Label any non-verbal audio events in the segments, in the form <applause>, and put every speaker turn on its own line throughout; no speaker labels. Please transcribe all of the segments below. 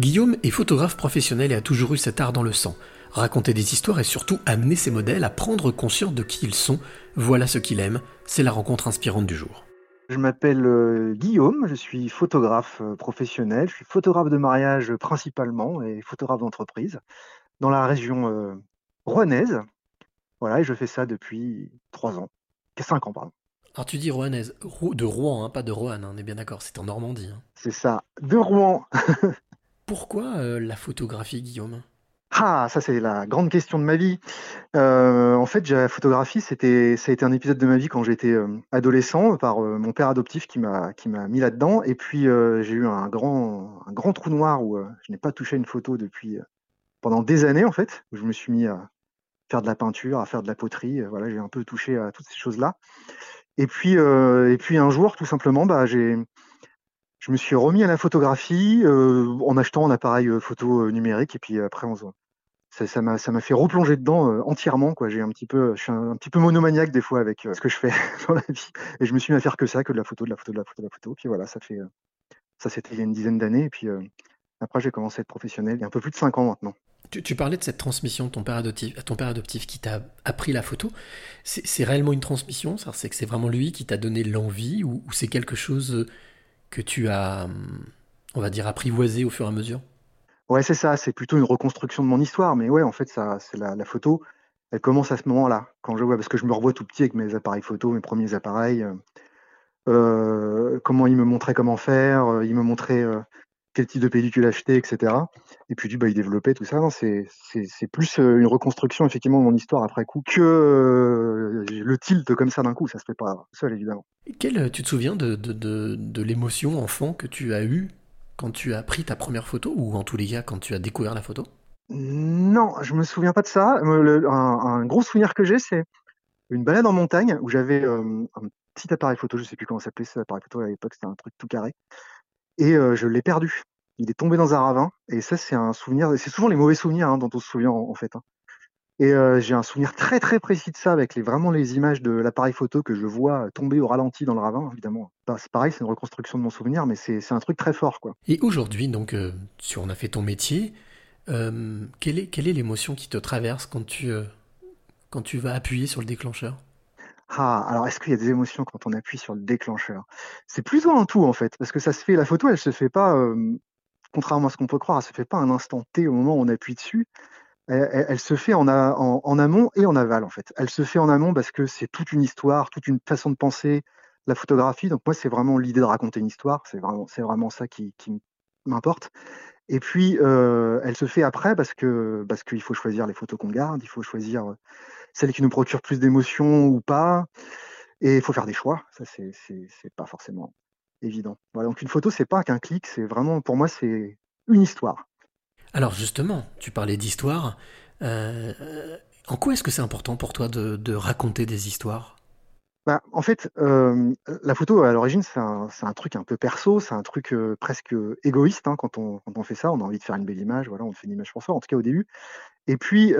Guillaume est photographe professionnel et a toujours eu cet art dans le sang. Raconter des histoires et surtout amener ses modèles à prendre conscience de qui ils sont, voilà ce qu'il aime, c'est la rencontre inspirante du jour.
Je m'appelle euh, Guillaume, je suis photographe euh, professionnel, je suis photographe de mariage principalement et photographe d'entreprise dans la région euh, rouennaise. Voilà, et je fais ça depuis trois ans, cinq ans, pardon.
Alors tu dis rouennaise, de Rouen, hein, pas de Roanne, hein, on est bien d'accord, c'est en Normandie. Hein.
C'est ça, de Rouen. <laughs>
Pourquoi la photographie, Guillaume?
Ah, ça c'est la grande question de ma vie. Euh, en fait, la photographie, c'était, ça a été un épisode de ma vie quand j'étais euh, adolescent par euh, mon père adoptif qui m'a qui m'a mis là-dedans. Et puis j'ai eu un grand un grand trou noir où je n'ai pas touché une photo depuis pendant des années en fait. Je me suis mis à faire de la peinture, à faire de la poterie. voilà, j'ai un peu touché à toutes ces choses-là. Et puis et puis un jour, tout simplement, bah j'ai je me suis remis à la photographie en achetant un appareil photo numérique et puis après on, ça m'a ça m'a fait replonger dedans euh, entièrement j'ai un petit peu je suis un, petit peu monomaniaque des fois avec euh, ce que je fais <laughs> dans la vie. Et je me suis mis à faire que ça que de la photo de la photo de la photo de la photo. Puis voilà ça fait euh, ça c'était il y a une dizaine d'années. Et puis après j'ai commencé à être professionnel. Il y a un peu plus de cinq ans maintenant.
Tu, parlais de cette transmission de ton père adoptif, ton père adoptif qui t'a appris la photo. C'est réellement une transmission C'est que c'est vraiment lui qui t'a donné l'envie ou c'est quelque chose que tu as, on va dire, apprivoisé au fur et à mesure?
Ouais, c'est ça, c'est plutôt une reconstruction de mon histoire. Mais ouais, en fait, ça, c'est la, photo, elle commence à ce moment-là, quand je vois, parce que je me revois tout petit avec mes appareils photo, mes premiers appareils, euh, euh comment il me montrait comment faire, euh, il me montrait quel type de pellicule acheter, etc. Et puis, bah, il développait tout ça. C'est, c'est, c'est plus une reconstruction, effectivement, de mon histoire après coup que le tilt comme ça d'un coup. Ça se fait pas seul, évidemment.
Quel, tu te souviens de, de, de, de l'émotion enfant que tu as eue quand tu as pris ta première photo ou en tous les cas quand tu as découvert la photo?
Non, je me souviens pas de ça. un, gros souvenir que j'ai, c'est une balade en montagne où j'avais euh, un petit appareil photo, je sais plus comment ça s'appelait cet appareil photo à l'époque, c'était un truc tout carré, et euh, je l'ai perdu. Il est tombé dans un ravin, et ça c'est un souvenir. C'est souvent les mauvais souvenirs hein, dont on se souvient en, fait. Hein. Et euh, j'ai un souvenir très très précis de ça avec les, vraiment les images de l'appareil photo que je vois tomber au ralenti dans le ravin, évidemment. Bah, c'est pareil, c'est une reconstruction de mon souvenir, mais c'est un truc très fort. quoi.
Et aujourd'hui, donc, euh, si on a fait ton métier, euh, quelle est quelle est l'émotion qui te traverse quand tu, quand tu vas appuyer sur le déclencheur?
Ah, alors est-ce qu'il y a des émotions quand on appuie sur le déclencheur? C'est plutôt un tout en fait, parce que ça se fait, la photo elle se fait pas, contrairement à ce qu'on peut croire, elle se fait pas un instant T au moment où on appuie dessus elle, se fait en, amont et en aval en fait. Elle se fait en amont parce que c'est toute une histoire, toute une façon de penser la photographie. Donc moi, c'est vraiment l'idée de raconter une histoire. C'est vraiment, ça qui, m'importe. Et puis, euh, elle se fait après parce que parce qu'il faut choisir les photos qu'on garde, il faut choisir euh, celles qui nous procurent plus d'émotions ou pas, et il faut faire des choix. Ça, c'est pas forcément évident. Voilà, donc une photo, c'est pas qu'un clic, c'est vraiment pour moi, c'est une histoire.
Alors justement, tu parlais d'histoire. Euh, en quoi est-ce que c'est important pour toi de, raconter des histoires?
Bah, En fait, euh, la photo, à l'origine, c'est un, truc un peu perso, c'est un truc euh, presque égoïste hein, quand, on, fait ça. On a envie de faire une belle image, voilà, on fait une image pour soi, en tout cas au début. Et puis,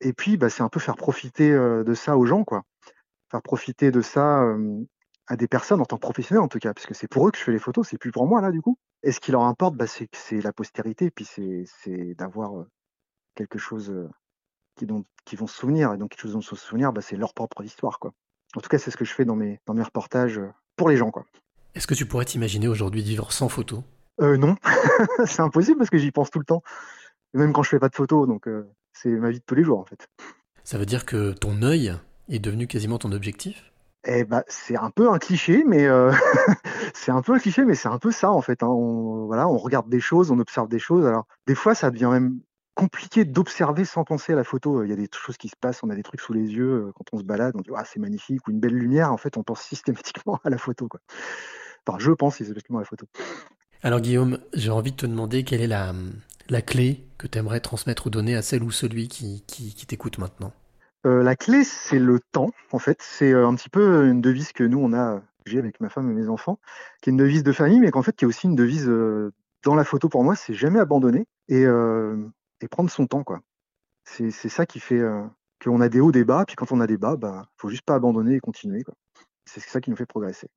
et puis bah, c'est un peu faire profiter de ça aux gens, quoi. Faire profiter de ça à des personnes en tant que professionnel en tout cas, parce que c'est pour eux que je fais les photos, c'est plus pour moi là du coup. Et ce qui leur importe, bah, c'est c'est la postérité, puis c'est d'avoir quelque chose qui, dont, qui vont se souvenir, et donc quelque chose dont se souvenir, bah, c'est leur propre histoire quoi. En tout cas, c'est ce que je fais dans mes dans mes reportages pour les gens quoi.
Est-ce que tu pourrais t'imaginer aujourd'hui vivre sans photos?
Euh, Non, <laughs> c'est impossible parce que j'y pense tout le temps, même quand je fais pas de photos, donc c'est ma vie de tous les jours en fait.
Ça veut dire que ton œil est devenu quasiment ton objectif?
Eh ben, c'est un peu un cliché, mais euh, <laughs> c'est un peu un cliché, mais c'est un peu ça en fait. Hein. On, voilà, on regarde des choses, on observe des choses. Alors, des fois, ça devient même compliqué d'observer sans penser à la photo. Il y a des choses qui se passent, on a des trucs sous les yeux euh, quand on se balade, on dit ah, c'est magnifique ou une belle lumière. En fait, on pense systématiquement à la photo. Enfin, je pense systématiquement à la photo.
Alors Guillaume, j'ai envie de te demander quelle est la, la clé que tu aimerais transmettre ou donner à celle ou celui qui, qui t'écoute maintenant?
Euh, la clé, c'est le temps, en fait. C'est euh, un petit peu une devise que nous, on a, j'ai avec ma femme et mes enfants, qui est une devise de famille, mais qu'en fait, qui est aussi une devise euh, dans la photo pour moi, c'est jamais abandonner et, prendre son temps. C'est ça qui fait qu'on a des hauts, des bas, puis quand on a des bas, bah, faut juste pas abandonner et continuer. C'est ça qui nous fait progresser.